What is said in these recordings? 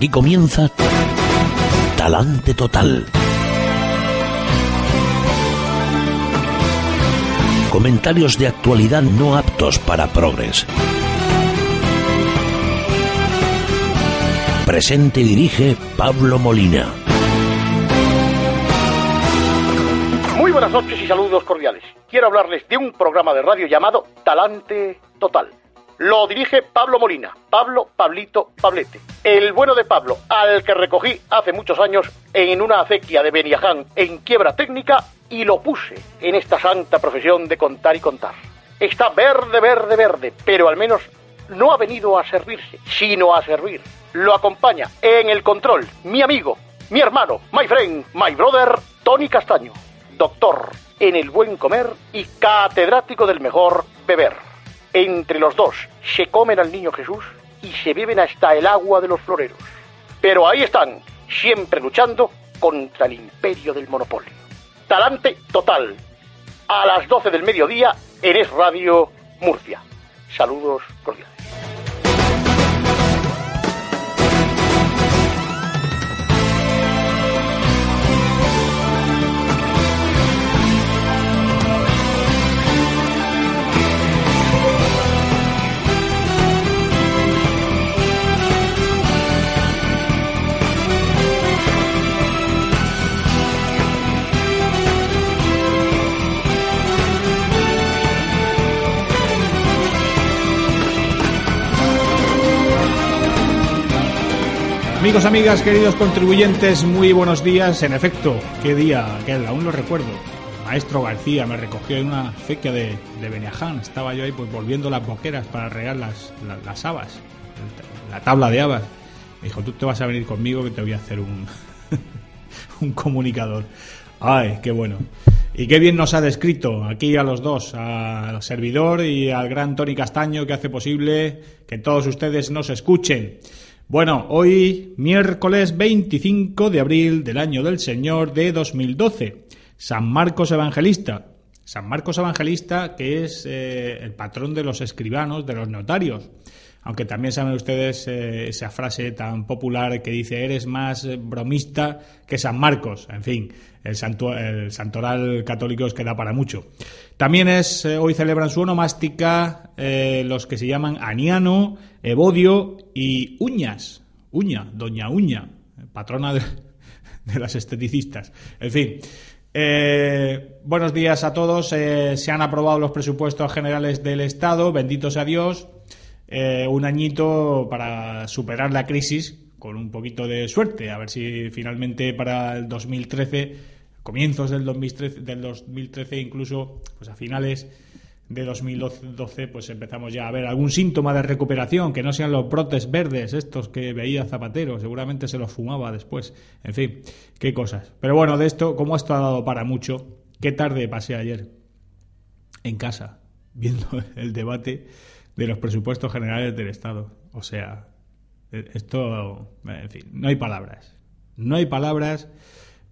Aquí comienza Talante Total. Comentarios de actualidad no aptos para progres. Presente y dirige Pablo Molina. Muy buenas noches y saludos cordiales. Quiero hablarles de un programa de radio llamado Talante Total. Lo dirige Pablo Molina, Pablo Pablito Pablete. El bueno de Pablo, al que recogí hace muchos años en una acequia de Beniaján en quiebra técnica y lo puse en esta santa profesión de contar y contar. Está verde, verde, verde, pero al menos no ha venido a servirse, sino a servir. Lo acompaña en el control mi amigo, mi hermano, my friend, my brother, Tony Castaño, doctor en el buen comer y catedrático del mejor beber. Entre los dos se comen al niño Jesús y se beben hasta el agua de los floreros. Pero ahí están, siempre luchando contra el imperio del monopolio. Talante total. A las 12 del mediodía en Es Radio Murcia. Saludos cordiales. Amigos, amigas, queridos contribuyentes, muy buenos días. En efecto, qué día aquel, aún lo recuerdo. Maestro García me recogió en una acequia de, de Beniaján. Estaba yo ahí pues volviendo las boqueras para regar las, las, habas, la tabla de habas. Me dijo, tú te vas a venir conmigo que te voy a hacer un, un comunicador. Ay, qué bueno. Y qué bien nos ha descrito aquí a los dos, al servidor y al gran Tony Castaño, que hace posible que todos ustedes nos escuchen. Bueno, hoy miércoles 25 de abril del año del Señor de 2012, San Marcos Evangelista. San Marcos Evangelista que es eh, el patrón de los escribanos, de los notarios. Aunque también saben ustedes eh, esa frase tan popular que dice eres más bromista que San Marcos. En fin, el, el santoral católico os queda para mucho. También es eh, hoy celebran su onomástica eh, los que se llaman Aniano, Evodio y Uñas. Uña, Doña Uña, patrona de, las esteticistas. En fin. Eh, buenos días a todos. Eh, se han aprobado los presupuestos generales del Estado. Bendito sea Dios. Eh, un añito para superar la crisis con un poquito de suerte. A ver si finalmente para el 2013, comienzos del 2013, del 2013 incluso, pues a finales de 2012, pues empezamos ya a ver algún síntoma de recuperación, que no sean los brotes verdes estos que veía Zapatero, seguramente se los fumaba después. En fin, qué cosas. Pero bueno, de esto, como esto ha dado para mucho, qué tarde pasé ayer en casa viendo el debate de los presupuestos generales del Estado. O sea, esto, en fin, no hay palabras. No hay palabras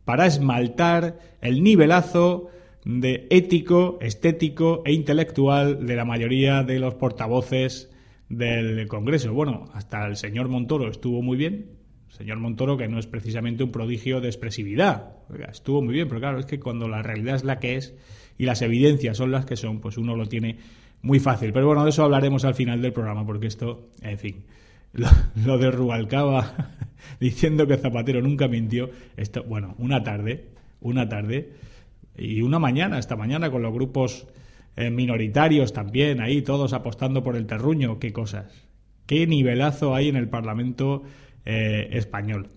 para esmaltar el nivelazo de ético, estético e intelectual de la mayoría de los portavoces del Congreso. Bueno, hasta el señor Montoro estuvo muy bien. El señor Montoro, que no es precisamente un prodigio de expresividad. Estuvo muy bien, pero claro, es que cuando la realidad es la que es y las evidencias son las que son, pues uno lo tiene muy fácil. Pero bueno, de eso hablaremos al final del programa, porque esto, en fin, lo, lo de Rubalcaba diciendo que Zapatero nunca mintió, esto, bueno, una tarde, una tarde y una mañana, esta mañana con los grupos eh, minoritarios también, ahí todos apostando por el terruño, qué cosas. Qué nivelazo hay en el Parlamento eh, español.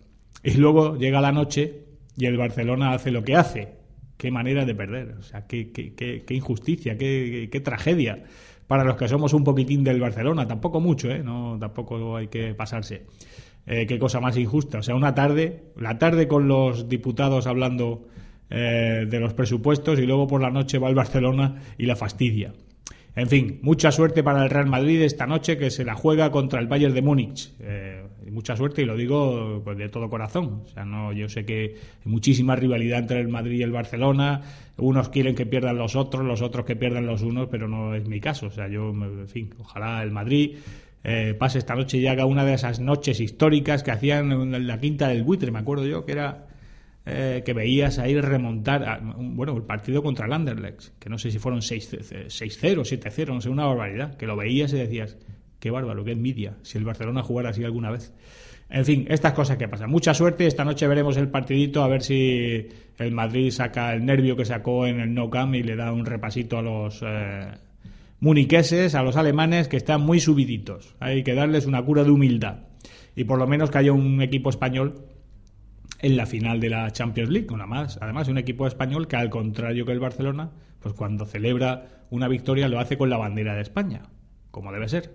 Y luego llega la noche y el Barcelona hace lo que hace. Qué manera de perder, o sea, qué, qué, qué, qué injusticia, qué, qué, tragedia para los que somos un poquitín del Barcelona. Tampoco mucho, ¿eh? No, tampoco hay que pasarse. Eh, qué cosa más injusta. O sea, una tarde, la tarde con los diputados hablando eh, de los presupuestos y luego por la noche va al Barcelona y la fastidia. En fin, mucha suerte para el Real Madrid esta noche que se la juega contra el Bayern de Múnich. Eh, mucha suerte y lo digo pues, de todo corazón. O sea, no, yo sé que hay muchísima rivalidad entre el Madrid y el Barcelona. Unos quieren que pierdan los otros, los otros que pierdan los unos, pero no es mi caso. O sea, yo, en fin, ojalá el Madrid eh, pase esta noche y haga una de esas noches históricas que hacían en la quinta del buitre, me acuerdo yo, que era eh, que veías ahí remontar, bueno, el partido contra el Anderlecht, que no sé si fueron 6-0, 7-0, no sé, una barbaridad, que lo veías y decías, qué bárbaro, qué envidia, si el Barcelona jugara así alguna vez. En fin, estas cosas que pasan. Mucha suerte, esta noche veremos el partidito a ver si el Madrid saca el nervio que sacó en el No Camp y le da un repasito a los... Eh, muniqueses, a los alemanes, que están muy subiditos. Hay que darles una cura de humildad. Y por lo menos que haya un equipo español en la final de la Champions League. Una más. Además, un equipo español que, al contrario que el Barcelona, pues cuando celebra una victoria lo hace con la bandera de España, como debe ser.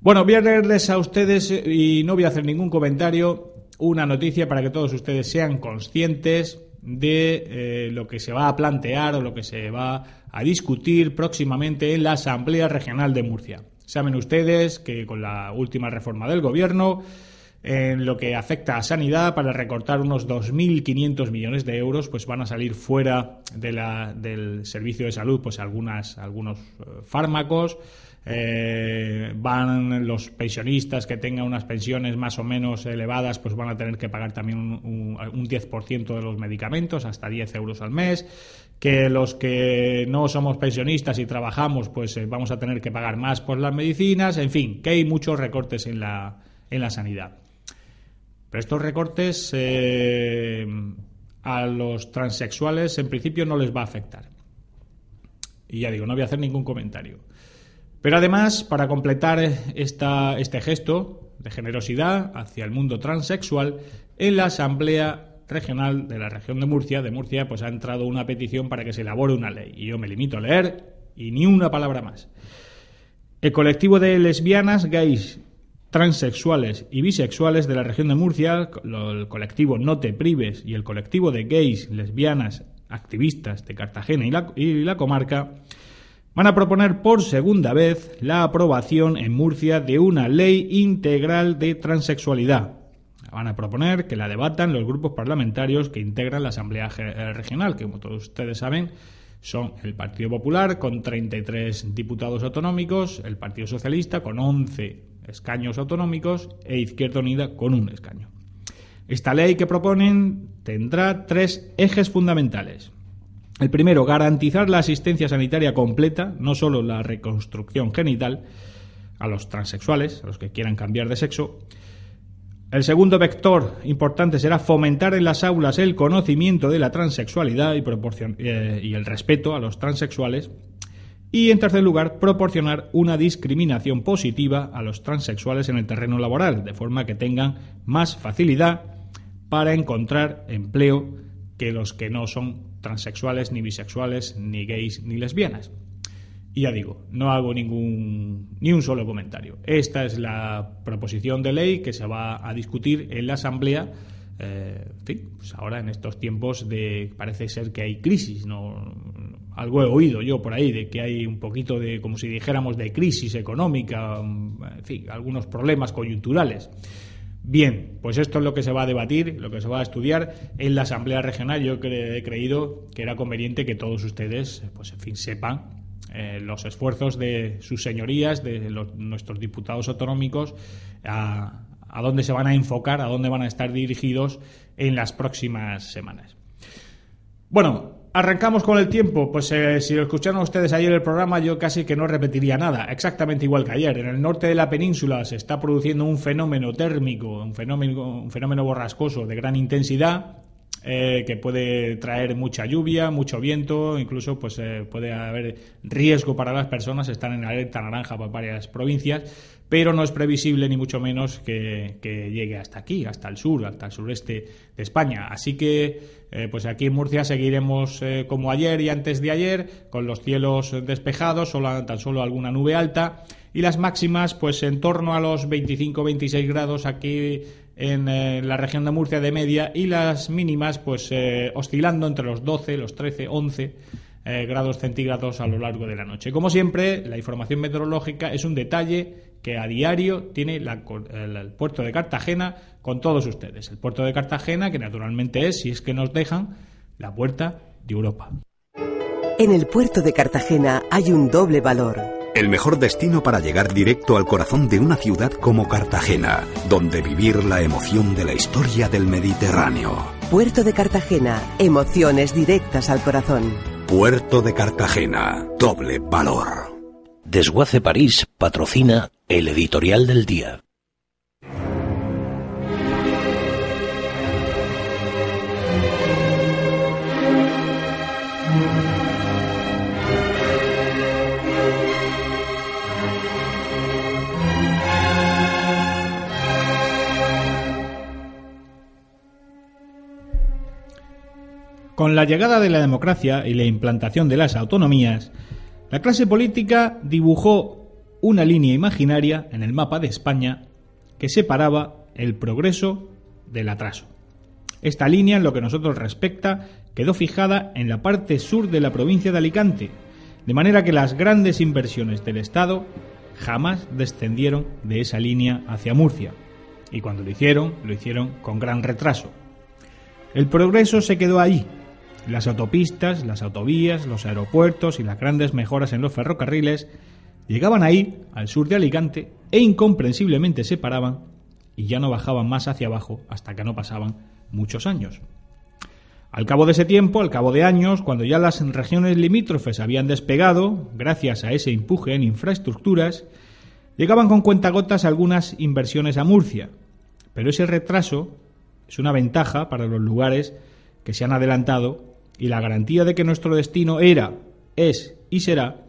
Bueno, voy a leerles a ustedes, y no voy a hacer ningún comentario, una noticia para que todos ustedes sean conscientes de eh, lo que se va a plantear o lo que se va a discutir próximamente en la Asamblea Regional de Murcia. Saben ustedes que con la última reforma del Gobierno, en lo que afecta a sanidad, para recortar unos 2.500 millones de euros, pues van a salir fuera del servicio de salud pues algunas, algunos eh, fármacos, eh, van los pensionistas que tengan unas pensiones más o menos elevadas, pues van a tener que pagar también un, un, 10% de los medicamentos, hasta 10 euros al mes. Que los que no somos pensionistas y trabajamos, pues eh, vamos a tener que pagar más por las medicinas. En fin, que hay muchos recortes en la, en la sanidad. Pero estos recortes eh, a los transexuales en principio no les va a afectar. Y ya digo, no voy a hacer ningún comentario. Pero además, para completar esta, este gesto de generosidad hacia el mundo transexual, en la Asamblea Regional de la región de Murcia, de Murcia, pues ha entrado una petición para que se elabore una ley. Y yo me limito a leer y ni una palabra más. El colectivo de lesbianas, gays, transexuales y bisexuales de la región de Murcia, el colectivo No Te Prives y el colectivo de gays, lesbianas, activistas de Cartagena y la, y la comarca, van a proponer por segunda vez la aprobación en Murcia de una ley integral de transexualidad. Van a proponer que la debatan los grupos parlamentarios que integran la Asamblea eh, Regional, que como todos ustedes saben son el Partido Popular con 33 diputados autonómicos, el Partido Socialista con 11 escaños autonómicos e Izquierda Unida con un escaño. Esta ley que proponen tendrá tres ejes fundamentales. El primero, garantizar la asistencia sanitaria completa, no solo la reconstrucción genital, a los transexuales, a los que quieran cambiar de sexo. El segundo vector importante será fomentar en las aulas el conocimiento de la transexualidad y, eh, y el respeto a los transexuales. Y en tercer lugar, proporcionar una discriminación positiva a los transexuales en el terreno laboral, de forma que tengan más facilidad para encontrar empleo que los que no son transexuales, ni bisexuales, ni gays, ni lesbianas. Y ya digo, no hago ningún ni un solo comentario. Esta es la proposición de ley que se va a discutir en la Asamblea. Eh, pues ahora en estos tiempos de parece ser que hay crisis, no algo he oído yo por ahí de que hay un poquito de como si dijéramos de crisis económica, en fin, algunos problemas coyunturales. Bien, pues esto es lo que se va a debatir, lo que se va a estudiar en la Asamblea Regional. Yo he creído que era conveniente que todos ustedes, pues en fin, sepan eh, los esfuerzos de sus señorías, de nuestros diputados autonómicos, a dónde se van a enfocar, a dónde van a estar dirigidos en las próximas semanas. Bueno, Arrancamos con el tiempo. Pues eh, si lo escucharon ustedes ayer el programa, yo casi que no repetiría nada. Exactamente igual que ayer. En el norte de la península se está produciendo un fenómeno térmico, un fenómeno, un fenómeno borrascoso de gran intensidad. Eh, que puede traer mucha lluvia, mucho viento, incluso pues eh, puede haber riesgo para las personas, están en alerta naranja para varias provincias, pero no es previsible ni mucho menos que, llegue hasta aquí, hasta el sur, hasta el sureste de España. Así que eh, pues aquí en Murcia seguiremos como ayer y antes de ayer, con los cielos despejados, solo, tan solo alguna nube alta y las máximas pues en torno a los 25-26 grados aquí en eh, la región de Murcia de media y las mínimas pues eh, oscilando entre los 12, los 13, 11 eh, grados centígrados a lo largo de la noche. Como siempre, la información meteorológica es un detalle que a diario tiene el, puerto de Cartagena con todos ustedes. El puerto de Cartagena, que naturalmente es, si es que nos dejan, la puerta de Europa. En el puerto de Cartagena hay un doble valor el mejor destino para llegar directo al corazón de una ciudad como Cartagena, donde vivir la emoción de la historia del Mediterráneo. Puerto de Cartagena, emociones directas al corazón. Puerto de Cartagena, doble valor. Desguace París patrocina el editorial del día. Con la llegada de la democracia y la implantación de las autonomías, la clase política dibujó una línea imaginaria en el mapa de España que separaba el progreso del atraso. Esta línea, en lo que nosotros respecta, quedó fijada en la parte sur de la provincia de Alicante, de manera que las grandes inversiones del Estado jamás descendieron de esa línea hacia Murcia, y cuando lo hicieron, lo hicieron con gran retraso. El progreso se quedó allí, las autopistas, las autovías, los aeropuertos y las grandes mejoras en los ferrocarriles llegaban ahí, al sur de Alicante, e incomprensiblemente se paraban y ya no bajaban más hacia abajo hasta que no pasaban muchos años. Al cabo de ese tiempo, al cabo de años, cuando ya las regiones limítrofes habían despegado, gracias a ese empuje en infraestructuras, llegaban con cuentagotas algunas inversiones a Murcia. Pero ese retraso es una ventaja para los lugares que se han adelantado y la garantía de que nuestro destino era, es y será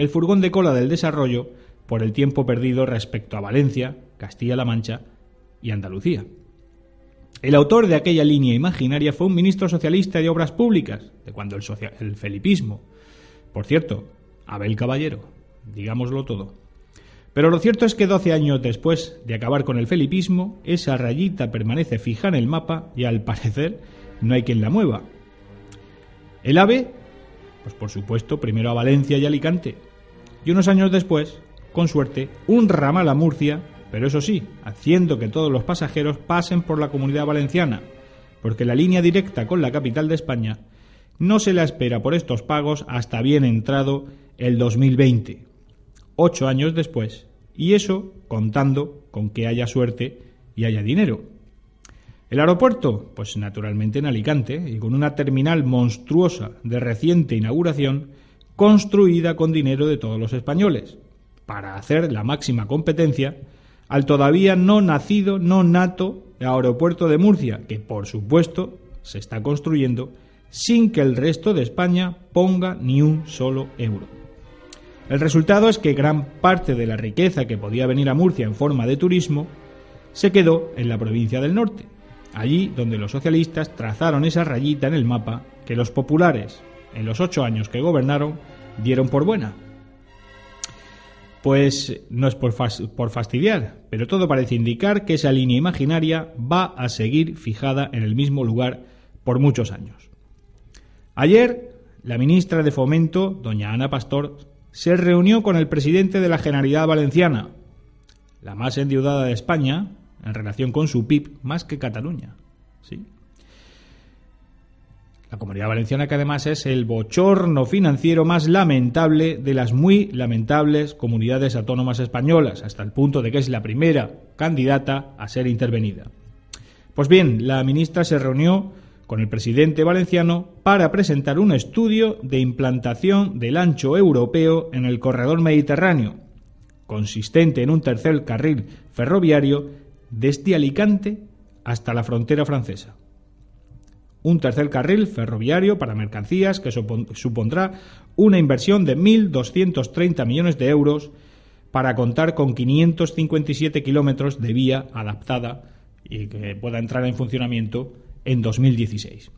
el furgón de cola del desarrollo por el tiempo perdido respecto a Valencia, Castilla-La Mancha y Andalucía. El autor de aquella línea imaginaria fue un ministro socialista de Obras Públicas, de cuando el, el felipismo. Por cierto, Abel Caballero, digámoslo todo. Pero lo cierto es que 12 años después de acabar con el felipismo, esa rayita permanece fija en el mapa y al parecer no hay quien la mueva. El AVE, pues por supuesto, primero a Valencia y Alicante. Y unos años después, con suerte, un ramal a Murcia, pero eso sí, haciendo que todos los pasajeros pasen por la comunidad valenciana, porque la línea directa con la capital de España no se la espera por estos pagos hasta bien entrado el 2020, ocho años después, y eso contando con que haya suerte y haya dinero. ¿El aeropuerto? Pues naturalmente en Alicante, y con una terminal monstruosa de reciente inauguración, construida con dinero de todos los españoles, para hacer la máxima competencia al todavía no nacido, no nato aeropuerto de Murcia, que por supuesto se está construyendo sin que el resto de España ponga ni un solo euro. El resultado es que gran parte de la riqueza que podía venir a Murcia en forma de turismo se quedó en la provincia del norte, allí donde los socialistas trazaron esa rayita en el mapa que los populares, en los ocho años que gobernaron, dieron por buena. Pues no es por, fastidiar, pero todo parece indicar que esa línea imaginaria va a seguir fijada en el mismo lugar por muchos años. Ayer, la ministra de Fomento, doña Ana Pastor, se reunió con el presidente de la Generalidad Valenciana, la más endeudada de España, en relación con su PIB más que Cataluña. ¿sí? La comunidad valenciana que además es el bochorno financiero más lamentable de las muy lamentables comunidades autónomas españolas, hasta el punto de que es la primera candidata a ser intervenida. Pues bien, la ministra se reunió con el presidente valenciano para presentar un estudio de implantación del ancho europeo en el corredor mediterráneo, consistente en un tercer carril ferroviario desde Alicante hasta la frontera francesa. Un tercer carril ferroviario para mercancías que supondrá una inversión de 1.230 millones de euros para contar con 557 kilómetros de vía adaptada y que pueda entrar en funcionamiento en 2016.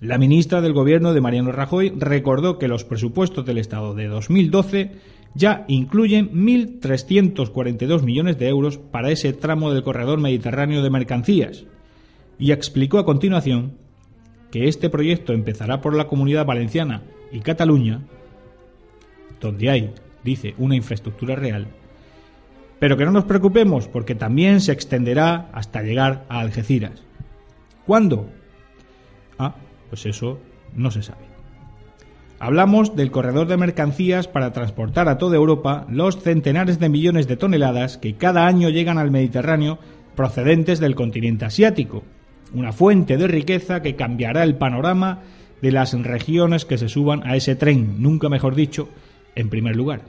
La ministra del Gobierno de Mariano Rajoy recordó que los presupuestos del Estado de 2012 ya incluyen 1.342 millones de euros para ese tramo del corredor mediterráneo de mercancías y explicó a continuación que este proyecto empezará por la comunidad valenciana y Cataluña, donde hay, dice, una infraestructura real, pero que no nos preocupemos porque también se extenderá hasta llegar a Algeciras. ¿Cuándo? Ah, pues eso no se sabe. Hablamos del corredor de mercancías para transportar a toda Europa los centenares de millones de toneladas que cada año llegan al Mediterráneo procedentes del continente asiático, una fuente de riqueza que cambiará el panorama de las regiones que se suban a ese tren, nunca mejor dicho, en primer lugar.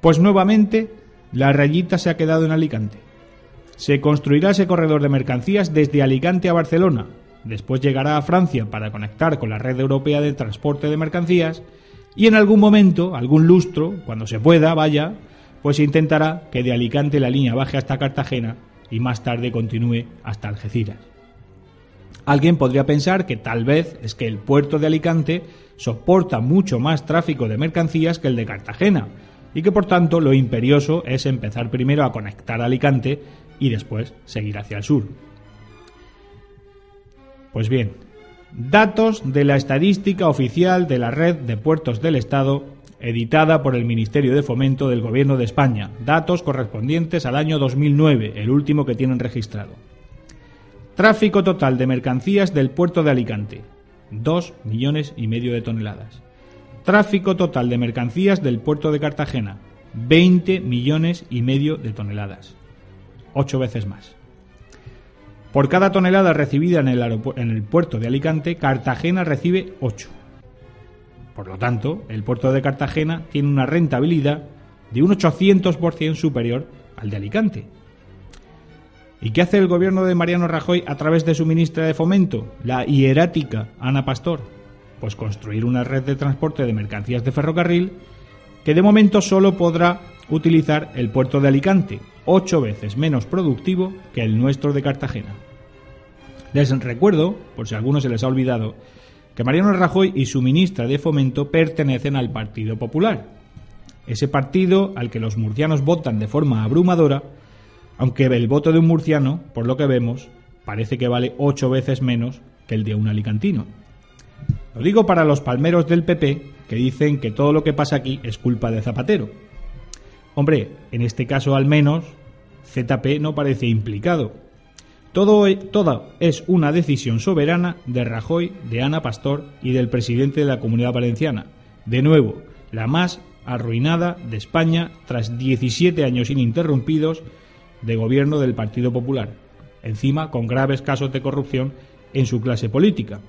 Pues nuevamente la rayita se ha quedado en Alicante. Se construirá ese corredor de mercancías desde Alicante a Barcelona, después llegará a Francia para conectar con la red europea de transporte de mercancías y en algún momento, algún lustro, cuando se pueda, vaya, pues intentará que de Alicante la línea baje hasta Cartagena y más tarde continúe hasta Algeciras. Alguien podría pensar que tal vez es que el puerto de Alicante soporta mucho más tráfico de mercancías que el de Cartagena y que por tanto lo imperioso es empezar primero a conectar a Alicante y después seguir hacia el sur. Pues bien, datos de la estadística oficial de la red de puertos del Estado editada por el Ministerio de Fomento del Gobierno de España, datos correspondientes al año 2009, el último que tienen registrado. Tráfico total de mercancías del puerto de Alicante, 2 millones y medio de toneladas. Tráfico total de mercancías del puerto de Cartagena, 20 millones y medio de toneladas. Ocho veces más. Por cada tonelada recibida en el, en el puerto de Alicante, Cartagena recibe 8. Por lo tanto, el puerto de Cartagena tiene una rentabilidad de un 800% superior al de Alicante. ¿Y qué hace el gobierno de Mariano Rajoy a través de su ministra de Fomento, la hierática Ana Pastor? Pues construir una red de transporte de mercancías de ferrocarril que de momento solo podrá utilizar el puerto de Alicante, ocho veces menos productivo que el nuestro de Cartagena. Les recuerdo, por si a alguno se les ha olvidado, que Mariano Rajoy y su ministra de Fomento pertenecen al Partido Popular. Ese partido al que los murcianos votan de forma abrumadora, aunque el voto de un murciano, por lo que vemos, parece que vale ocho veces menos que el de un alicantino. Lo digo para los palmeros del PP que dicen que todo lo que pasa aquí es culpa de Zapatero. Hombre, en este caso al menos, ZP no parece implicado. Todo, e, toda es una decisión soberana de Rajoy, de Ana Pastor y del presidente de la Comunidad Valenciana. De nuevo, la más arruinada de España tras 17 años ininterrumpidos de gobierno del Partido Popular, encima con graves casos de corrupción en su clase política.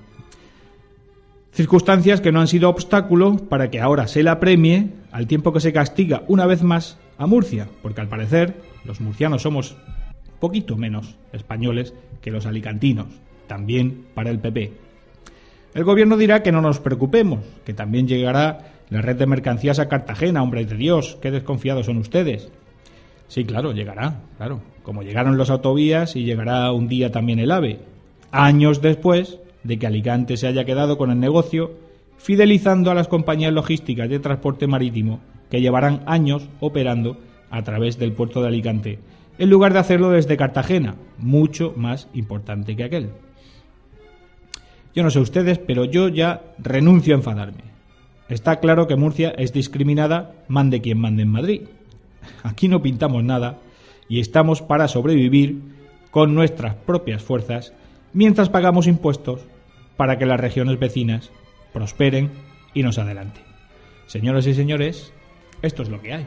Circunstancias que no han sido obstáculo para que ahora se la premie al tiempo que se castiga una vez más a Murcia, porque al parecer los murcianos somos poquito menos españoles que los alicantinos, también para el PP. El gobierno dirá que no nos preocupemos, que también llegará la red de mercancías a Cartagena, hombre de Dios, qué desconfiados son ustedes. Sí, claro, llegará, claro, como llegaron los autovías y llegará un día también el AVE, años después de que Alicante se haya quedado con el negocio, fidelizando a las compañías logísticas de transporte marítimo que llevarán años operando a través del puerto de Alicante, en lugar de hacerlo desde Cartagena, mucho más importante que aquel. Yo no sé ustedes, pero yo ya renuncio a enfadarme. Está claro que Murcia es discriminada, mande quien mande en Madrid. Aquí no pintamos nada y estamos para sobrevivir con nuestras propias fuerzas mientras pagamos impuestos para que las regiones vecinas prosperen y nos adelanten. Señoras y señores, esto es lo que hay.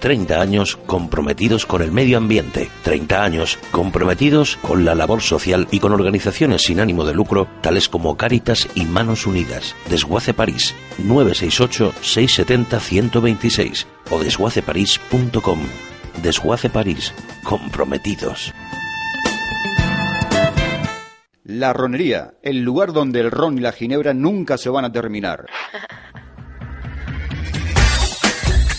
30 años comprometidos con el medio ambiente, 30 años comprometidos con la labor social y con organizaciones sin ánimo de lucro tales como Cáritas y Manos Unidas. Desguace París, 968-670-126 o desguaceparís.com. Desguace París, comprometidos. La Ronería, el lugar donde el ron y la ginebra nunca se van a terminar.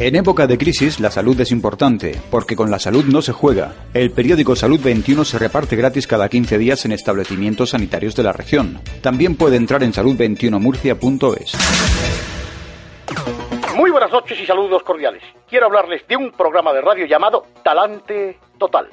En época de crisis, la salud es importante, porque con la salud no se juega. El periódico Salud 21 se reparte gratis cada 15 días en establecimientos sanitarios de la región. También puede entrar en salud21murcia.es. Muy buenas noches y saludos cordiales. Quiero hablarles de un programa de radio llamado Talante Total.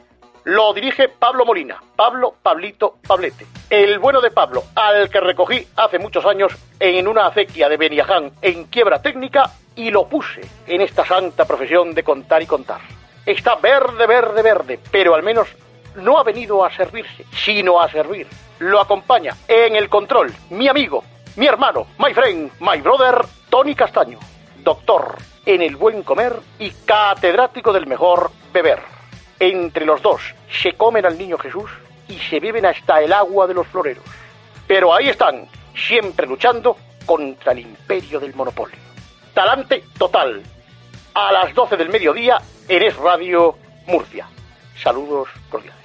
Lo dirige Pablo Molina, Pablo Pablito Pablete. El bueno de Pablo, al que recogí hace muchos años en una acequia de Beniaján en quiebra técnica y lo puse en esta santa profesión de contar y contar. Está verde, verde, verde, pero al menos no ha venido a servirse, sino a servir. Lo acompaña en el control mi amigo, mi hermano, my friend, my brother, Tony Castaño, doctor en el buen comer y catedrático del mejor beber. Entre los dos se comen al niño Jesús y se beben hasta el agua de los floreros. Pero ahí están, siempre luchando contra el imperio del monopolio. Talante Total, a las 12 del mediodía en Es Radio Murcia. Saludos cordiales.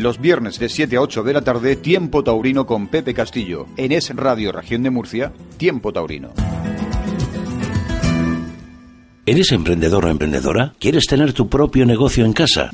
Los viernes de 7 a 8 de la tarde, Tiempo Taurino con Pepe Castillo. En Es Radio Región de Murcia, Tiempo Taurino. ¿Eres emprendedor o emprendedora? ¿Quieres tener tu propio negocio en casa?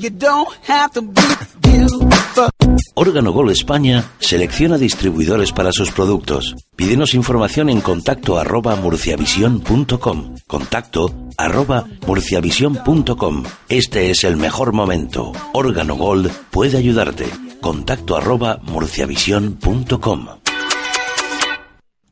Órgano Gol España selecciona distribuidores para sus productos. Pídenos información en contacto arroba murciavision.com. Contacto arroba murciavision.com. Este es el mejor momento. Órgano Gold puede ayudarte. Contacto arroba murciavision.com.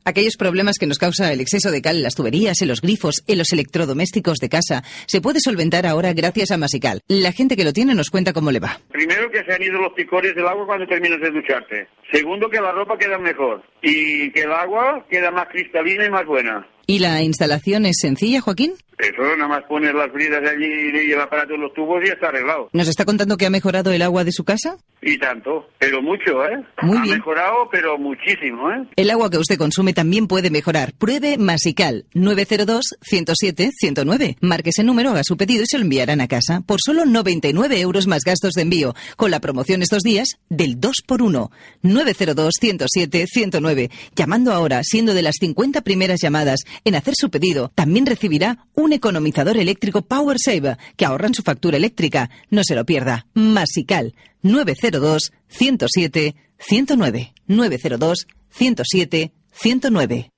Aquellos problemas que nos causa el exceso de cal en las tuberías, en los grifos, en los electrodomésticos de casa, se puede solventar ahora gracias a Masical. La gente que lo tiene nos cuenta cómo le va. Primero que se han ido los picores del agua cuando terminas de ducharte. Segundo que la ropa queda mejor. Y que el agua queda más cristalina y más buena. ¿Y la instalación es sencilla, Joaquín? Eso, nada más poner las bridas allí y el aparato en los tubos y está arreglado. ¿Nos está contando que ha mejorado el agua de su casa? Y tanto, pero mucho, ¿eh? Muy ha bien. mejorado, pero muchísimo, ¿eh? El agua que usted consume también puede mejorar. Pruebe Masical 902-107-109. Marque ese número, haga su pedido y se lo enviarán a casa por solo 99 euros más gastos de envío. Con la promoción estos días del 2x1. 902-107-109. Llamando ahora, siendo de las 50 primeras llamadas en hacer su pedido, también recibirá un economizador eléctrico Power Saver que ahorran su factura eléctrica. No se lo pierda. Masical 902 107 109 902 107 109.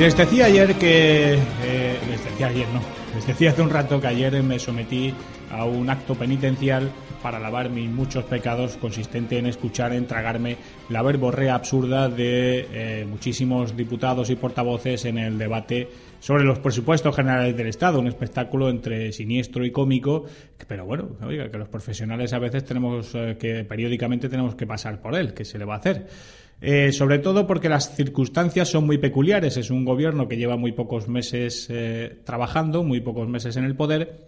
Les decía ayer que... eh, les decía ayer, no. Les decía hace un rato que ayer me sometí a un acto penitencial para lavar mis muchos pecados consistente en escuchar, en tragarme la verborrea absurda de eh, muchísimos diputados y portavoces en el debate sobre los presupuestos generales del Estado, un espectáculo entre siniestro y cómico, pero bueno, oiga, que los profesionales a veces tenemos eh, que periódicamente tenemos que pasar por él, que se le va a hacer. Eh, sobre todo porque las circunstancias son muy peculiares. Es un gobierno que lleva muy pocos meses eh, trabajando, muy pocos meses en el poder,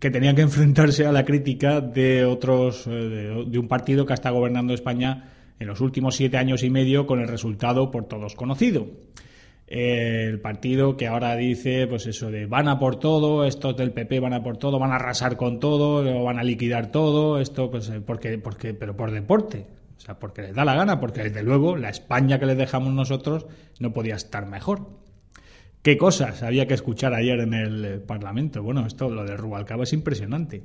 que tenía que enfrentarse a la crítica de otros, eh, de, un partido que está gobernando España en los últimos siete años y medio con el resultado por todos conocido. Eh, el partido que ahora dice, pues eso de van a por todo, estos del PP van a por todo, van a arrasar con todo, van a liquidar todo, esto, pues, eh, porque, porque, pero por deporte. O sea, porque les da la gana, porque desde luego la España que les dejamos nosotros no podía estar mejor. ¿Qué cosas había que escuchar ayer en el Parlamento? Bueno, esto, lo de Rubalcaba es impresionante.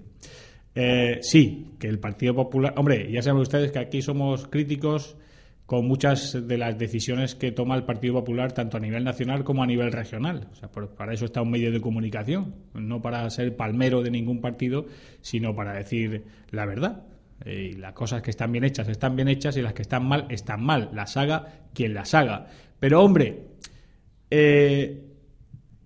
Eh, sí, que el Partido Popular. Hombre, ya saben ustedes que aquí somos críticos con muchas de las decisiones que toma el Partido Popular, tanto a nivel nacional como a nivel regional. O sea, para eso está un medio de comunicación, no para ser palmero de ningún partido, sino para decir la verdad. Eh, Y las cosas que están bien hechas están bien hechas y las que están mal están mal. Las haga quien las haga. Pero hombre, eh,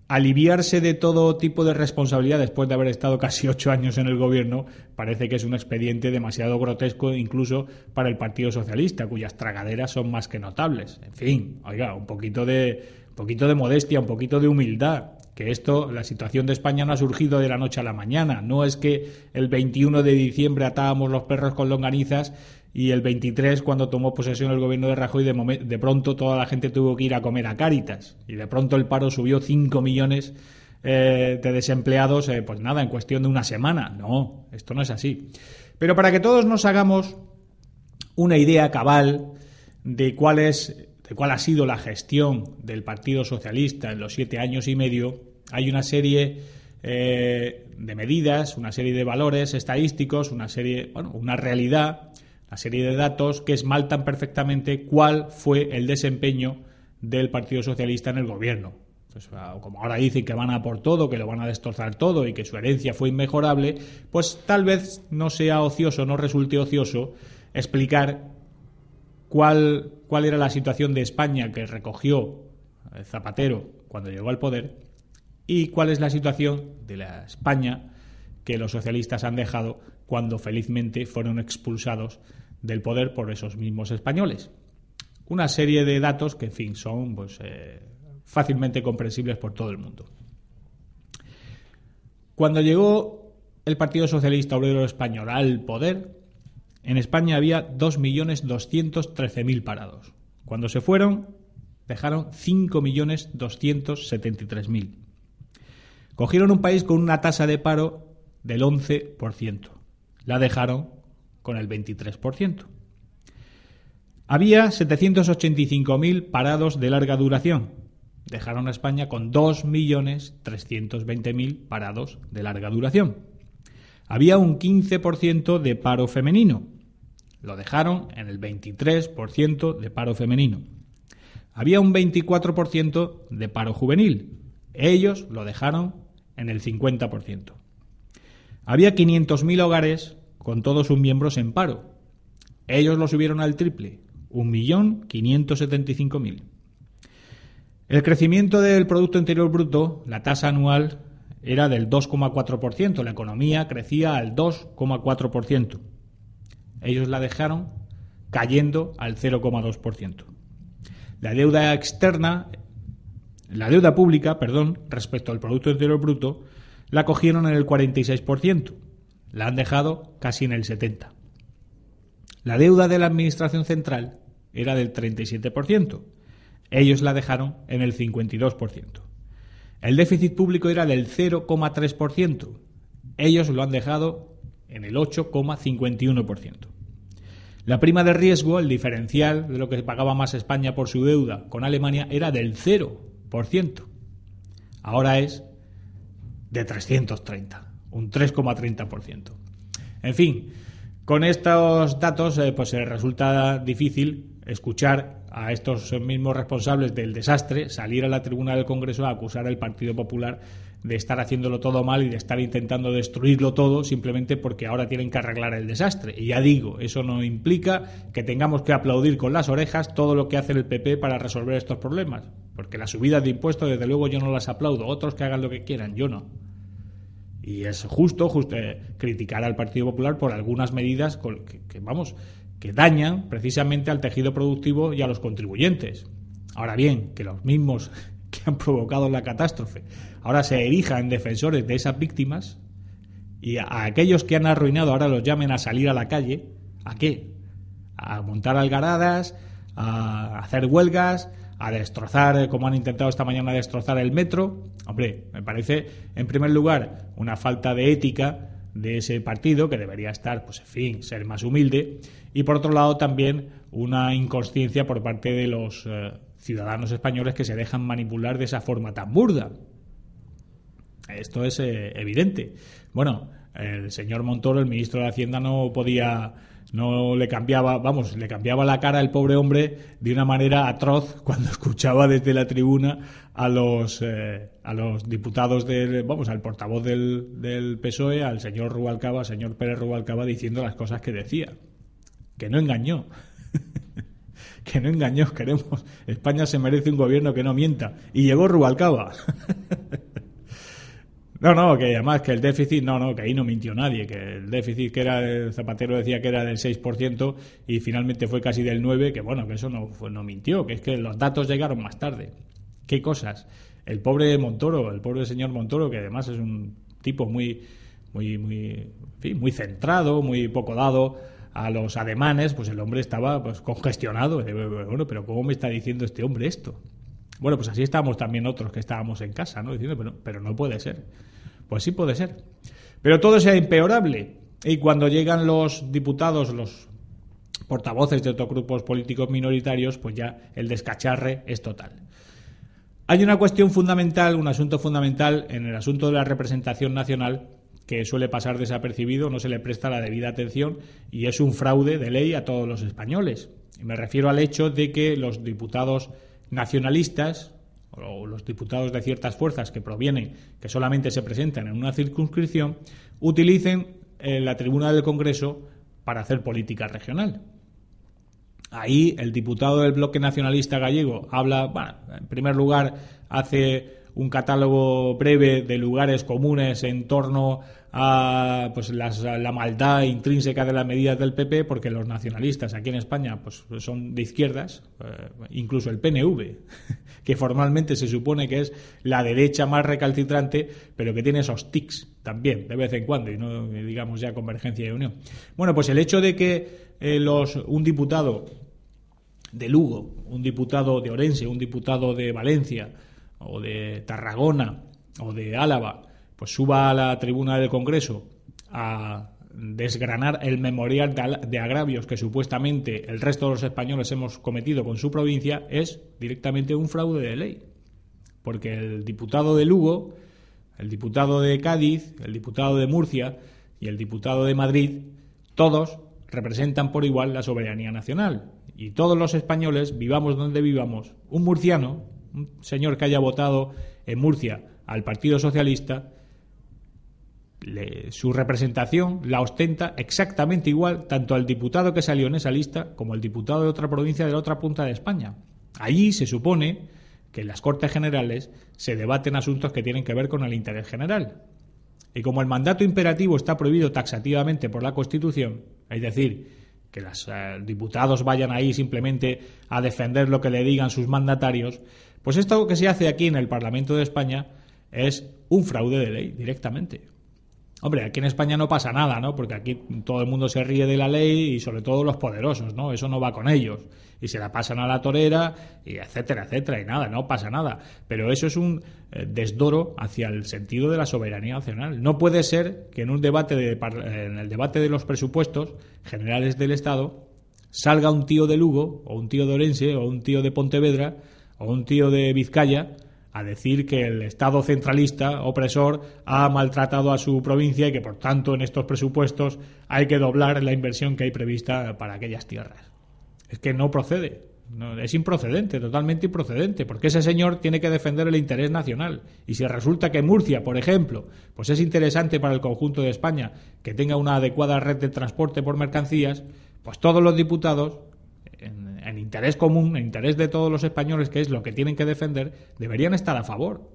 aliviarse de todo tipo de responsabilidad después de haber estado casi ocho años en el gobierno parece que es un expediente demasiado grotesco incluso para el Partido Socialista, cuyas tragaderas son más que notables. En fin, oiga, un poquito de, un poquito de modestia, un poquito de humildad. Que esto, la situación de España no ha surgido de la noche a la mañana. No es que el 21 de diciembre atábamos los perros con longanizas y el 23, cuando tomó posesión el gobierno de Rajoy, de, de pronto toda la gente tuvo que ir a comer a Cáritas. Y de pronto el paro subió 5 millones eh, de desempleados, eh, pues nada, en cuestión de una semana. No, esto no es así. Pero para que todos nos hagamos una idea cabal de cuál es de cuál ha sido la gestión del Partido Socialista en los siete años y medio, hay una serie eh, de medidas, una serie de valores estadísticos, una serie, bueno, una realidad, una serie de datos que esmaltan perfectamente cuál fue el desempeño del Partido Socialista en el gobierno. Pues, ah, como ahora dicen que van a por todo, que lo van a destrozar todo y que su herencia fue inmejorable, pues tal vez no sea ocioso, no resulte ocioso explicar cuál, cuál era la situación de España que recogió Zapatero cuando llegó al poder y cuál es la situación de la España que los socialistas han dejado cuando felizmente fueron expulsados del poder por esos mismos españoles. Una serie de datos que, en fin, son pues, eh, fácilmente comprensibles por todo el mundo. Cuando llegó el Partido Socialista Obrero Español al poder, en España había 2.213.000 parados. Cuando se fueron, dejaron 5.273.000. Cogieron un país con una tasa de paro del 11%. La dejaron con el 23%. Había 785.000 parados de larga duración. Dejaron a España con 2.320.000 parados de larga duración. Había un 15% de paro femenino. Lo dejaron en el 23% de paro femenino. Había un 24% de paro juvenil. Ellos lo dejaron en el 50%. Había 500.000 hogares con todos sus miembros en paro. Ellos lo subieron al triple, 1.575.000. El crecimiento del Producto Interior Bruto, la tasa anual, era del 2,4%. La economía crecía al 2,4%. Ellos la dejaron cayendo al 0,2%. La deuda externa, la deuda pública, perdón, respecto al Producto Interior Bruto, la cogieron en el 46%. La han dejado casi en el 70%. La deuda de la Administración Central era del 37%. Ellos la dejaron en el 52%. El déficit público era del 0,3%. Ellos lo han dejado en el 8,51%. La prima de riesgo, el diferencial de lo que pagaba más España por su deuda con Alemania, era del 0%. Ahora es de 330, un 3,30%. En fin, con estos datos eh, pues resulta difícil escuchar a estos mismos responsables del desastre salir a la tribuna del Congreso a acusar al Partido Popular de estar haciéndolo todo mal y de estar intentando destruirlo todo simplemente porque ahora tienen que arreglar el desastre. Y ya digo, eso no implica que tengamos que aplaudir con las orejas todo lo que hace el PP para resolver estos problemas. Porque las subidas de impuestos, desde luego, yo no las aplaudo. Otros que hagan lo que quieran, yo no. Y es justo, eh, criticar al Partido Popular por algunas medidas que, vamos, que dañan precisamente al tejido productivo y a los contribuyentes. Ahora bien, que los mismos que han provocado la catástrofe ahora se erijan defensores de esas víctimas y a, aquellos que han arruinado ahora los llamen a salir a la calle, ¿a qué? A montar algaradas, a hacer huelgas, a destrozar, eh, como han intentado esta mañana destrozar el metro. Hombre, me parece, en primer lugar, una falta de ética de ese partido que debería estar, pues en fin, ser más humilde. Y por otro lado, también una inconsciencia por parte de los eh, ciudadanos españoles que se dejan manipular de esa forma tan burda. Esto es eh, evidente. Bueno, el señor Montoro, el ministro de Hacienda, no podía, no le cambiaba, vamos, le cambiaba la cara al pobre hombre de una manera atroz cuando escuchaba desde la tribuna a los, eh, a los diputados del, vamos, al portavoz del, del PSOE, al señor Rubalcaba, al señor Pérez Rubalcaba, diciendo las cosas que decía. Que no engañó. que no engañó, queremos. España se merece un gobierno que no mienta. Y llegó Rubalcaba. No, no, que además que el déficit, no, no, que ahí no mintió nadie, que el déficit que era, el Zapatero decía que era del 6% y finalmente fue casi del 9%, que bueno, que eso no, fue, no mintió, que es que los datos llegaron más tarde. ¿Qué cosas? El pobre Montoro, el pobre señor Montoro, que además es un tipo muy, muy, muy, muy centrado, muy poco dado a los ademanes, pues el hombre estaba pues congestionado. Bueno, pero ¿cómo me está diciendo este hombre esto? Bueno, pues así estábamos también otros que estábamos en casa, ¿no? Diciendo, pero, pero no puede ser. Pues sí puede ser. Pero todo sea empeorable. Y cuando llegan los diputados, los portavoces de otros grupos políticos minoritarios, pues ya el descacharre es total. Hay una cuestión fundamental, un asunto fundamental en el asunto de la representación nacional que suele pasar desapercibido, no se le presta la debida atención y es un fraude de ley a todos los españoles. Y me refiero al hecho de que los diputados nacionalistas o los diputados de ciertas fuerzas que provienen, que solamente se presentan en una circunscripción, utilicen eh, la tribuna del Congreso para hacer política regional. Ahí el diputado del bloque nacionalista gallego habla, bueno, en primer lugar, hace un catálogo breve de lugares comunes en torno a pues las- la maldad intrínseca de las medidas del PP, porque los nacionalistas aquí en España pues son de izquierdas, eh, incluso el PNV, que formalmente se supone que es la derecha más recalcitrante, pero que tiene esos tics también de vez en cuando y no digamos ya convergencia y unión. Bueno, pues el hecho de que eh, los un diputado de Lugo, un diputado de Orense, un diputado de Valencia o de Tarragona o de Álava, pues suba a la tribuna del Congreso a desgranar el memorial de agravios que supuestamente el resto de los españoles hemos cometido con su provincia, es directamente un fraude de ley. Porque el diputado de Lugo, el diputado de Cádiz, el diputado de Murcia y el diputado de Madrid, todos representan por igual la soberanía nacional. Y todos los españoles, vivamos donde vivamos, un murciano, un señor que haya votado en Murcia al Partido Socialista, le- su representación la ostenta exactamente igual tanto al diputado que salió en esa lista como al diputado de otra provincia de la otra punta de España. Allí se supone que en las Cortes Generales se debaten asuntos que tienen que ver con el interés general. Y como el mandato imperativo está prohibido taxativamente por la Constitución, es decir, que los eh, diputados vayan ahí simplemente a defender lo que le digan sus mandatarios, pues esto que se hace aquí en el Parlamento de España es un fraude de ley directamente. Hombre, aquí en España no pasa nada, ¿no? Porque aquí todo el mundo se ríe de la ley y sobre todo los poderosos, ¿no? Eso no va con ellos. Y se la pasan a la torera, y etcétera, etcétera, y nada, no pasa nada. Pero eso es un eh, desdoro hacia el sentido de la soberanía nacional. No puede ser que en un debate de, en el debate de los presupuestos generales del Estado salga un tío de Lugo, o un tío de Orense, o un tío de Pontevedra, o un tío de Vizcaya, a decir que el Estado centralista opresor ha maltratado a su provincia y que por tanto en estos presupuestos hay que doblar la inversión que hay prevista para aquellas tierras. Es que no procede. No, es improcedente, totalmente improcedente, porque ese señor tiene que defender el interés nacional. Y si resulta que Murcia, por ejemplo, pues es interesante para el conjunto de España que tenga una adecuada red de transporte por mercancías, pues todos los diputados, en interés común, en interés de todos los españoles, que es lo que tienen que defender, deberían estar a favor.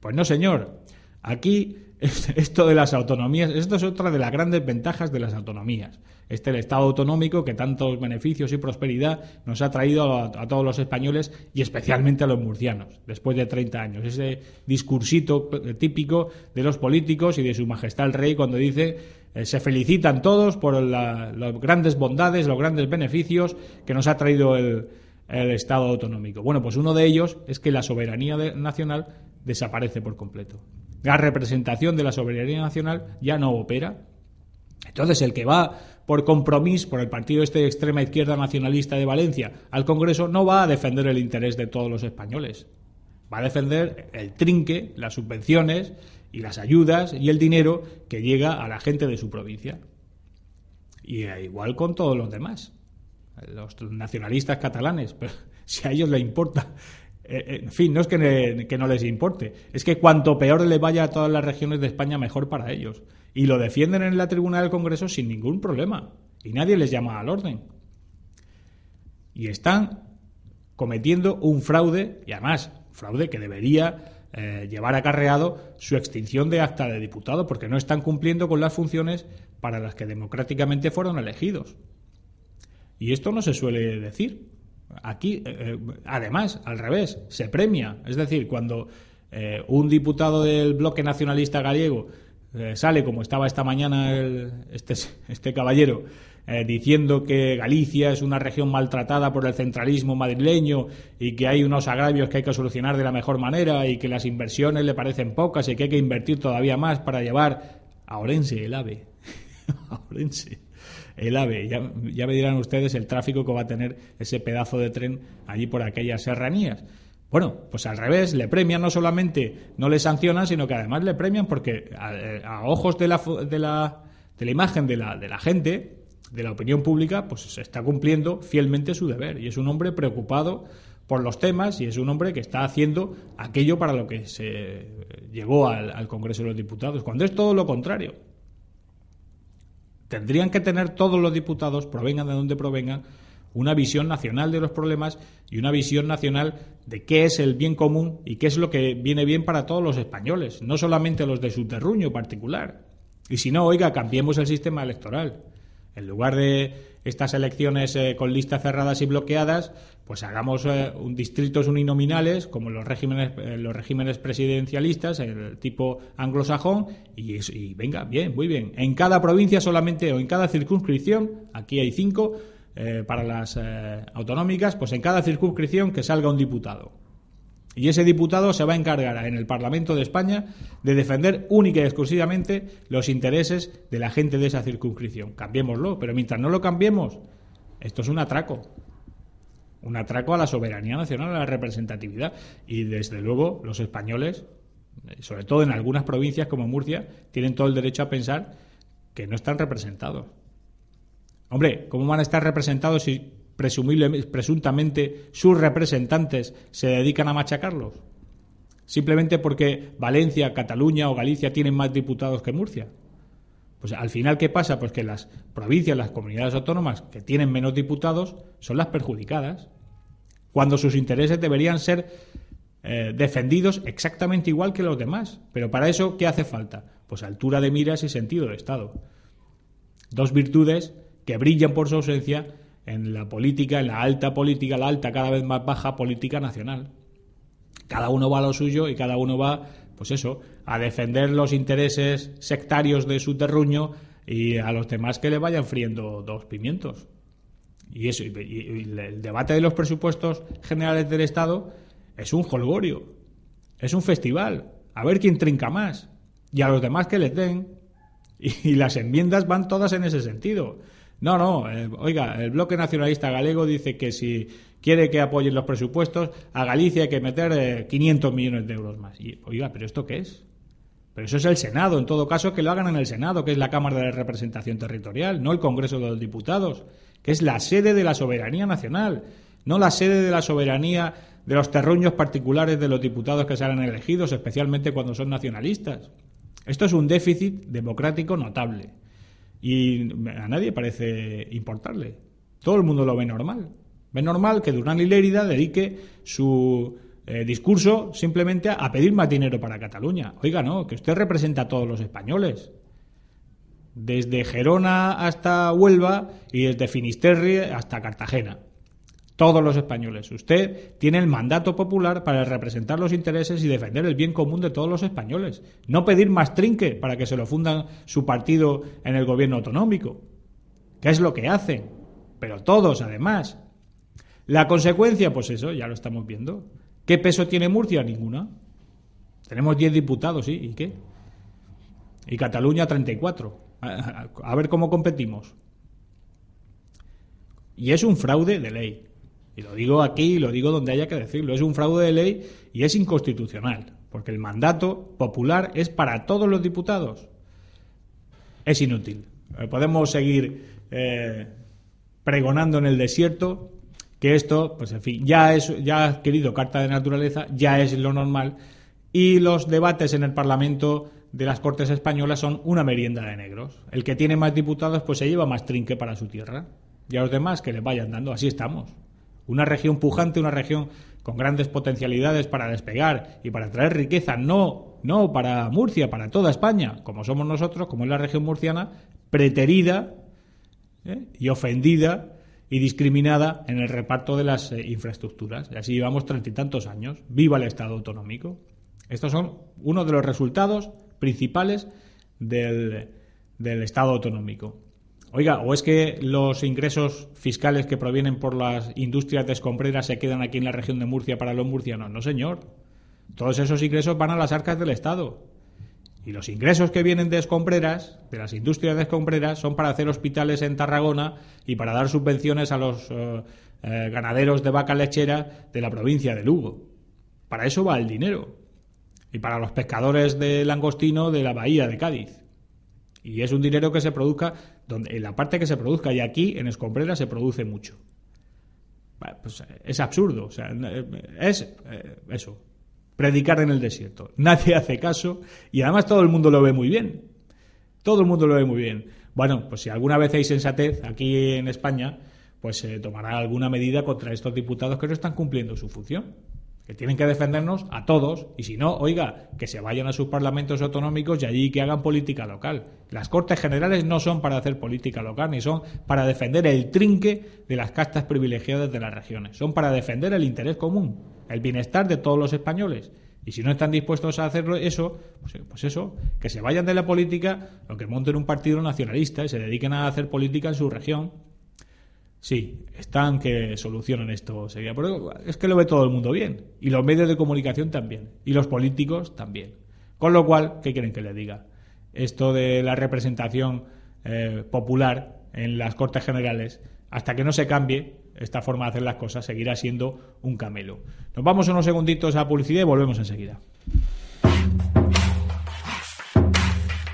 Pues no, señor. Aquí esto de las autonomías, esto es otra de las grandes ventajas de las autonomías. Este el Estado autonómico que tantos beneficios y prosperidad nos ha traído a, a todos los españoles y especialmente a los murcianos, después de 30 años. Ese discursito típico de los políticos y de su majestad el rey cuando dice eh, se felicitan todos por la- las grandes bondades, los grandes beneficios que nos ha traído el, Estado autonómico. Bueno, pues uno de ellos es que la soberanía nacional desaparece por completo. La representación de la soberanía nacional ya no opera. Entonces, el que va por compromiso, por el partido este de extrema izquierda nacionalista de Valencia, al Congreso, no va a defender el interés de todos los españoles. Va a defender el trinque, las subvenciones y las ayudas y el dinero que llega a la gente de su provincia. Y igual con todos los demás los nacionalistas catalanes, si a ellos les importa. Eh, eh, en fin, no es que, que no les importe, es que cuanto peor le vaya a todas las regiones de España, mejor para ellos. Y lo defienden en la tribuna del Congreso sin ningún problema. Y nadie les llama al orden. Y están cometiendo un fraude, y además, fraude que debería eh, llevar acarreado su extinción de acta de diputado, porque no están cumpliendo con las funciones para las que democráticamente fueron elegidos. Y esto no se suele decir. Aquí, eh, eh, además, al revés, se premia. Es decir, cuando un diputado del bloque nacionalista gallego eh, sale, como estaba esta mañana el- este, este caballero, eh, diciendo que Galicia es una región maltratada por el centralismo madrileño y que hay unos agravios que hay que solucionar de la mejor manera y que las inversiones le parecen pocas y que hay que invertir todavía más para llevar a Orense el AVE. a Orense el AVE. Ya, ya me dirán ustedes el tráfico que va a tener ese pedazo de tren allí por aquellas serranías. Bueno, pues al revés, le premian no solamente, no le sancionan, sino que además le premian porque a, a ojos de la, de la, de la imagen de la, de la gente, de la opinión pública, pues se está cumpliendo fielmente su deber. Y es un hombre preocupado por los temas y es un hombre que está haciendo aquello para lo que se llegó al, al Congreso de los Diputados, cuando es todo lo contrario tendrían que tener todos los diputados, provengan de donde provengan, una visión nacional de los problemas y una visión nacional de qué es el bien común y qué es lo que viene bien para todos los españoles, no solamente los de su terruño particular. Y si no, oiga, cambiemos el sistema electoral. En lugar de estas elecciones eh, con listas cerradas y bloqueadas, pues hagamos eh, distritos uninominales, como los regímenes, eh, los regímenes presidencialistas, el tipo anglosajón, y venga, bien, muy bien. En cada provincia solamente, o en cada circunscripción, aquí hay cinco, eh, para las eh, autonómicas, pues en cada circunscripción que salga un diputado. Y ese diputado se va a encargar en el Parlamento de España de defender única y exclusivamente los intereses de la gente de esa circunscripción. Cambiémoslo, pero mientras no lo cambiemos, esto es un atraco. Un atraco a la soberanía nacional, a la representatividad. Y desde luego los españoles, eh, sobre todo en algunas provincias como Murcia, tienen todo el derecho a pensar que no están representados. Hombre, ¿cómo van a estar representados si presumible, presuntamente sus representantes se dedican a machacarlos? Simplemente porque Valencia, Cataluña o Galicia tienen más diputados que Murcia. Pues al final, ¿qué pasa? Pues que las provincias, las comunidades autónomas que tienen menos diputados son las perjudicadas. Cuando sus intereses deberían ser eh, defendidos exactamente igual que los demás. Pero para eso, ¿qué hace falta? Pues altura de miras y sentido de Estado. Dos virtudes que brillan por su ausencia en la política, en la alta política, la alta cada vez más baja política nacional. Cada uno va a lo suyo y cada uno va, pues eso, a defender los intereses sectarios de su terruño y a los demás que le vayan friendo dos pimientos. Y eso, y, el debate de los presupuestos generales del Estado es un holgorio, es un festival, a ver quién trinca más y a los demás que les den. Y las enmiendas van todas en ese sentido. No, no, eh, oiga, el bloque nacionalista galego dice que si quiere que apoyen los presupuestos, a Galicia hay que meter eh, 500 millones de euros más. Y, oiga, ¿pero esto qué es? Pero eso es el Senado, en todo caso, que lo hagan en el Senado, que es la Cámara de Representación Territorial, no el Congreso de los Diputados, que es la sede de la soberanía nacional. no la sede de la soberanía de los terruños particulares de los diputados que serán elegidos, especialmente cuando son nacionalistas. Esto es un déficit democrático notable y a nadie parece importarle. Todo el mundo lo ve normal. Ve normal que Durán y Lérida dedique su eh, discurso simplemente a pedir más dinero para Cataluña. Oiga, no, que usted representa a todos los españoles. Desde Gerona hasta Huelva y desde Finisterre hasta Cartagena. Todos los españoles. Usted tiene el mandato popular para representar los intereses y defender el bien común de todos los españoles. No pedir más trinque para que se lo fundan su partido en el gobierno autonómico. ¿Qué es lo que hacen? Pero todos, además. La consecuencia, pues eso, ya lo estamos viendo. ¿Qué peso tiene Murcia? Ninguna. Tenemos 10 diputados, ¿sí? ¿Y qué? Y Cataluña 34. A a ver cómo competimos. Y es un fraude de ley. Y lo digo aquí y lo digo donde haya que decirlo. Es un fraude de ley y es inconstitucional. Porque el mandato popular es para todos los diputados. Es inútil. Eh, Podemos seguir eh, pregonando en el desierto que esto, pues en fin, ya es ya ha adquirido carta de naturaleza, ya es lo normal y los debates en el Parlamento de las Cortes españolas son una merienda de negros. El que tiene más diputados pues se lleva más trinque para su tierra y a los demás que les vayan dando, así estamos. Una región pujante, una región con grandes potencialidades para despegar y para traer riqueza, no, no para Murcia, para toda España, como somos nosotros, como es la región murciana, preterida ¿eh? y ofendida y discriminada en el reparto de las eh, infraestructuras. Y así llevamos treinta y tantos años. Viva el Estado autonómico. Estos son uno de los resultados principales del, del Estado autonómico. Oiga, ¿o es que los ingresos fiscales que provienen por las industrias de escombreras se quedan aquí en la región de Murcia para los murcianos? No, señor. Todos esos ingresos van a las arcas del Estado. Y los ingresos que vienen de escombreras, de las industrias de son para hacer hospitales en Tarragona y para dar subvenciones a los eh, eh, ganaderos de vaca lechera de la provincia de Lugo. Para eso va el dinero. Y para los pescadores de langostino de la bahía de Cádiz. Y es un dinero que se produzca donde, en la parte que se produzca. Y aquí, en escombreras, se produce mucho. Pues, eh, es absurdo. O sea, eh, es eh, eso. Predicar en el desierto. Nadie hace caso y además todo el mundo lo ve muy bien. Todo el mundo lo ve muy bien. Bueno, pues si alguna vez hay sensatez aquí en España, pues se tomará alguna medida contra estos diputados que no están cumpliendo su función. Que tienen que defendernos a todos y si no, oiga, que se vayan a sus parlamentos autonómicos y allí que hagan política local. Las Cortes Generales no son para hacer política local ni son para defender el trinque de las castas privilegiadas de las regiones. Son para defender el interés común, el bienestar de todos los españoles. Y si no están dispuestos a hacerlo eso, pues, pues eso, que se vayan de la política o que monten un partido nacionalista y se dediquen a hacer política en su región. Sí, están que solucionen esto sería. Pero es que lo ve todo el mundo bien. Y los medios de comunicación también. Y los políticos también. Con lo cual, ¿qué quieren que les diga? Esto de la representación eh, popular en las Cortes Generales, hasta que no se cambie esta forma de hacer las cosas, seguirá siendo un camelo. Nos vamos unos segunditos a publicidad y volvemos enseguida.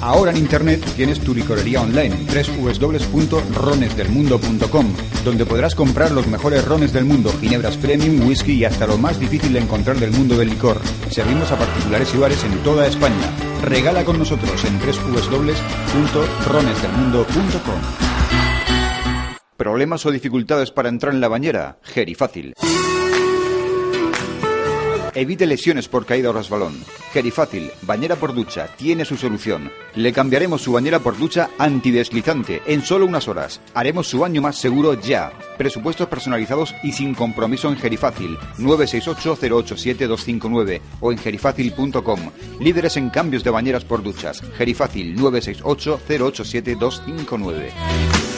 Ahora en Internet tienes tu licorería online www.ronesdelmundo.com, donde podrás comprar los mejores rones del mundo, ginebras premium, whisky y hasta lo más difícil de encontrar del mundo del licor. Servimos a particulares y bares en toda España. Regala con nosotros en www.ronesdelmundo.com. ¿Problemas o dificultades para entrar en la bañera? Gerifácil. Evite lesiones por caída o resbalón. Gerifácil, bañera por ducha, tiene su solución. Le cambiaremos su bañera por ducha antideslizante en solo unas horas. Haremos su baño más seguro ya. Presupuestos personalizados y sin compromiso en Gerifácil 968-087-259 o en gerifácil.com. Líderes en cambios de bañeras por duchas. Gerifácil 968-087-259.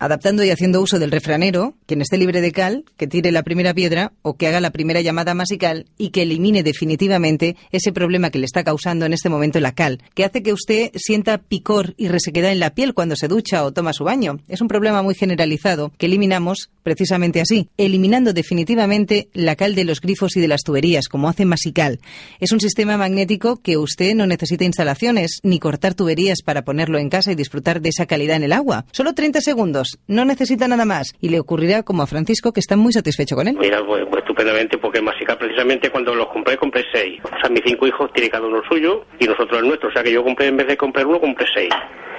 Adaptando y haciendo uso del refranero, quien esté libre de cal, que tire la primera piedra o que haga la primera llamada masical y que elimine definitivamente ese problema que le está causando en este momento la cal, que hace que usted sienta picor y resequedad en la piel cuando se ducha o toma su baño. Es un problema muy generalizado que eliminamos precisamente así, eliminando definitivamente la cal de los grifos y de las tuberías, como hace Masical. Es un sistema magnético que usted no necesita instalaciones ni cortar tuberías para ponerlo en casa y disfrutar de esa calidad en el agua. Solo 30 segundos, no necesita nada más y le ocurrirá como a Francisco que está muy satisfecho con él. Mira, pues, pues estupendamente, porque Masical precisamente cuando los compré, compré seis. O sea, mis cinco hijos tienen cada uno el suyo y nosotros el nuestro. O sea, que yo compré, en vez de comprar uno, compré seis.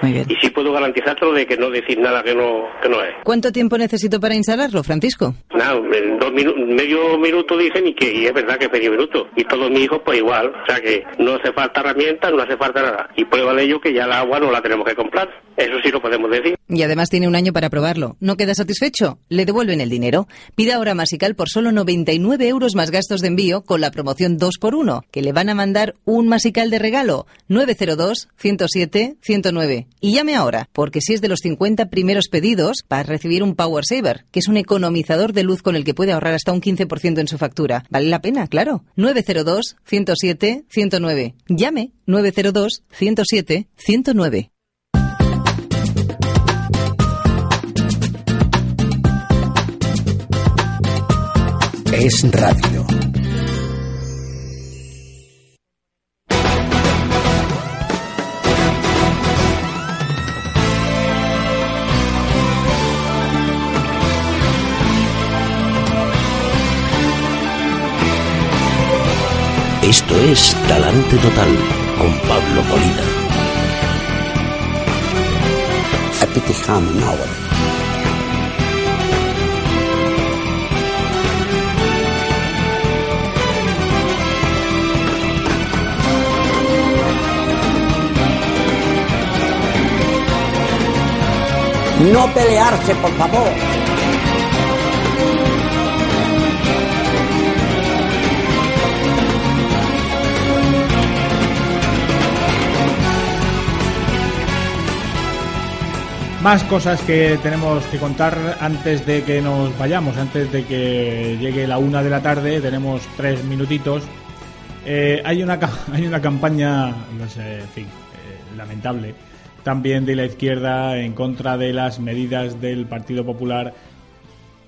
Muy bien. Y sí puedo garantizártelo de que no decir nada que no, que no es. ¿Cuánto tiempo necesito para instalarlo, Francisco? Nada, en dos minu- medio minuto dicen y que y es verdad que es medio minuto. Y todos mis hijos, pues igual. O sea que no hace falta herramientas, no hace falta nada. Y prueba de ello que ya el agua no la tenemos que comprar. Eso sí lo podemos decir. Y además tiene un año para probarlo. ¿No queda satisfecho? Le devuelven el dinero. Pida ahora Masical por solo 99 euros más gastos de envío con la promoción 2x1, que le van a mandar un Masical de regalo. 902-107-109. Y llame ahora, porque si es de los 50 primeros pedidos, va a recibir un Power Saver, que es un economizador de luz con el que puede ahorrar hasta un 15% en su factura. Vale la pena, claro. 902-107-109. Llame 902-107-109. Es radio. Esto es Talante Total con Pablo Molina. No pelearse, por favor. Más cosas que tenemos que contar antes de que nos vayamos, antes de que llegue la una de la tarde, tenemos tres minutitos. Eh, hay, una, hay una campaña, no sé, en fin, eh, lamentable, también de la izquierda en contra de las medidas del Partido Popular,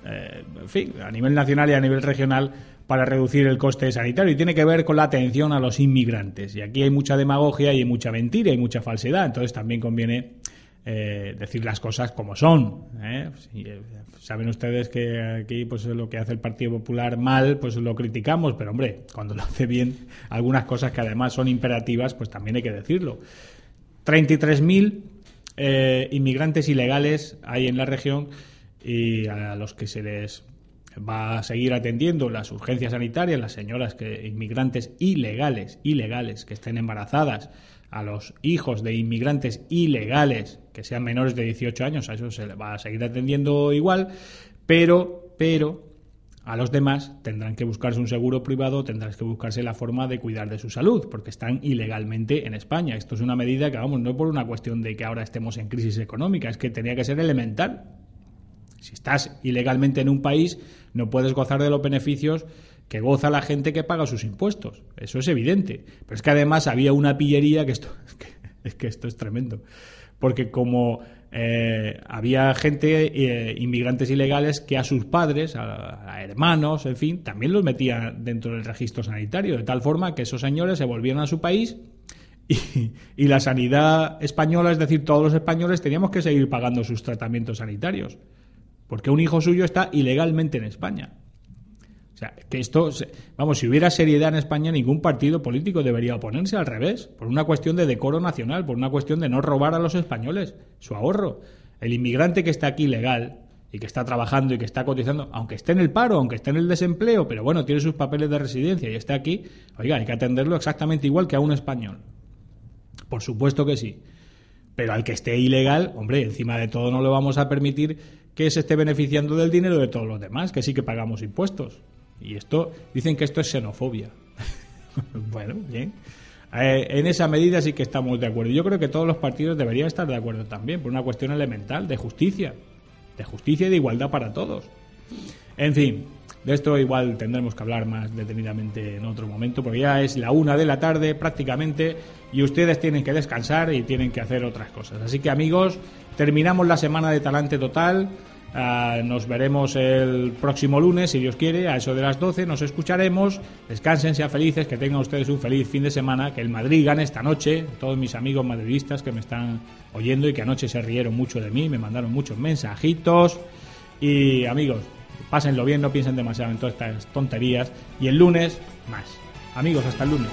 eh, en fin, a nivel nacional y a nivel regional, para reducir el coste sanitario. Y tiene que ver con la atención a los inmigrantes. Y aquí hay mucha demagogia y hay mucha mentira y mucha falsedad. Entonces también conviene eh, decir las cosas como son. ¿eh? Eh, saben ustedes que aquí pues lo que hace el Partido Popular mal, pues lo criticamos, pero hombre, cuando lo hace bien, algunas cosas que además son imperativas, pues también hay que decirlo. 33.000 eh, inmigrantes ilegales hay en la región y a los que se les va a seguir atendiendo las urgencias sanitarias, las señoras que inmigrantes ilegales, ilegales que estén embarazadas, a los hijos de inmigrantes ilegales que sean menores de 18 años, a eso se le va a seguir atendiendo igual, pero pero a los demás tendrán que buscarse un seguro privado, tendrán que buscarse la forma de cuidar de su salud, porque están ilegalmente en España. Esto es una medida que, vamos, no por una cuestión de que ahora estemos en crisis económica, es que tenía que ser elemental. Si estás ilegalmente en un país, no puedes gozar de los beneficios que goza la gente que paga sus impuestos. Eso es evidente. Pero es que además había una pillería que esto es que, es que esto es tremendo. Porque como eh, había gente, eh, inmigrantes ilegales, que a sus padres, a, hermanos, en fin, también los metía dentro del registro sanitario, de tal forma que esos señores se volvieron a su país y, y la sanidad española, es decir, todos los españoles teníamos que seguir pagando sus tratamientos sanitarios. Porque un hijo suyo está ilegalmente en España. O sea, que esto, vamos, si hubiera seriedad en España, ningún partido político debería oponerse al revés, por una cuestión de decoro nacional, por una cuestión de no robar a los españoles su ahorro. El inmigrante que está aquí legal y que está trabajando y que está cotizando, aunque esté en el paro, aunque esté en el desempleo, pero bueno, tiene sus papeles de residencia y está aquí, oiga, hay que atenderlo exactamente igual que a un español. Por supuesto que sí. Pero al que esté ilegal, hombre, encima de todo no le vamos a permitir que se esté beneficiando del dinero de todos los demás, que sí que pagamos impuestos. Y esto, dicen que esto es xenofobia. bueno, bien. Eh, en esa medida sí que estamos de acuerdo. Yo creo que todos los partidos deberían estar de acuerdo también, por una cuestión elemental de justicia. De justicia y de igualdad para todos. En fin, de esto igual tendremos que hablar más detenidamente en otro momento, porque ya es la una de la tarde prácticamente y ustedes tienen que descansar y tienen que hacer otras cosas. Así que amigos, terminamos la semana de Talante Total. Ah, nos veremos el próximo lunes, si Dios quiere, a eso de las 12. Nos escucharemos. Descansen, sean felices, que tengan ustedes un feliz fin de semana. Que el Madrid gane esta noche. Todos mis amigos madridistas que me están oyendo y que anoche se rieron mucho de mí, me mandaron muchos mensajitos. Y amigos, pásenlo bien, no piensen demasiado en todas estas tonterías. Y el lunes, más. Amigos, hasta el lunes.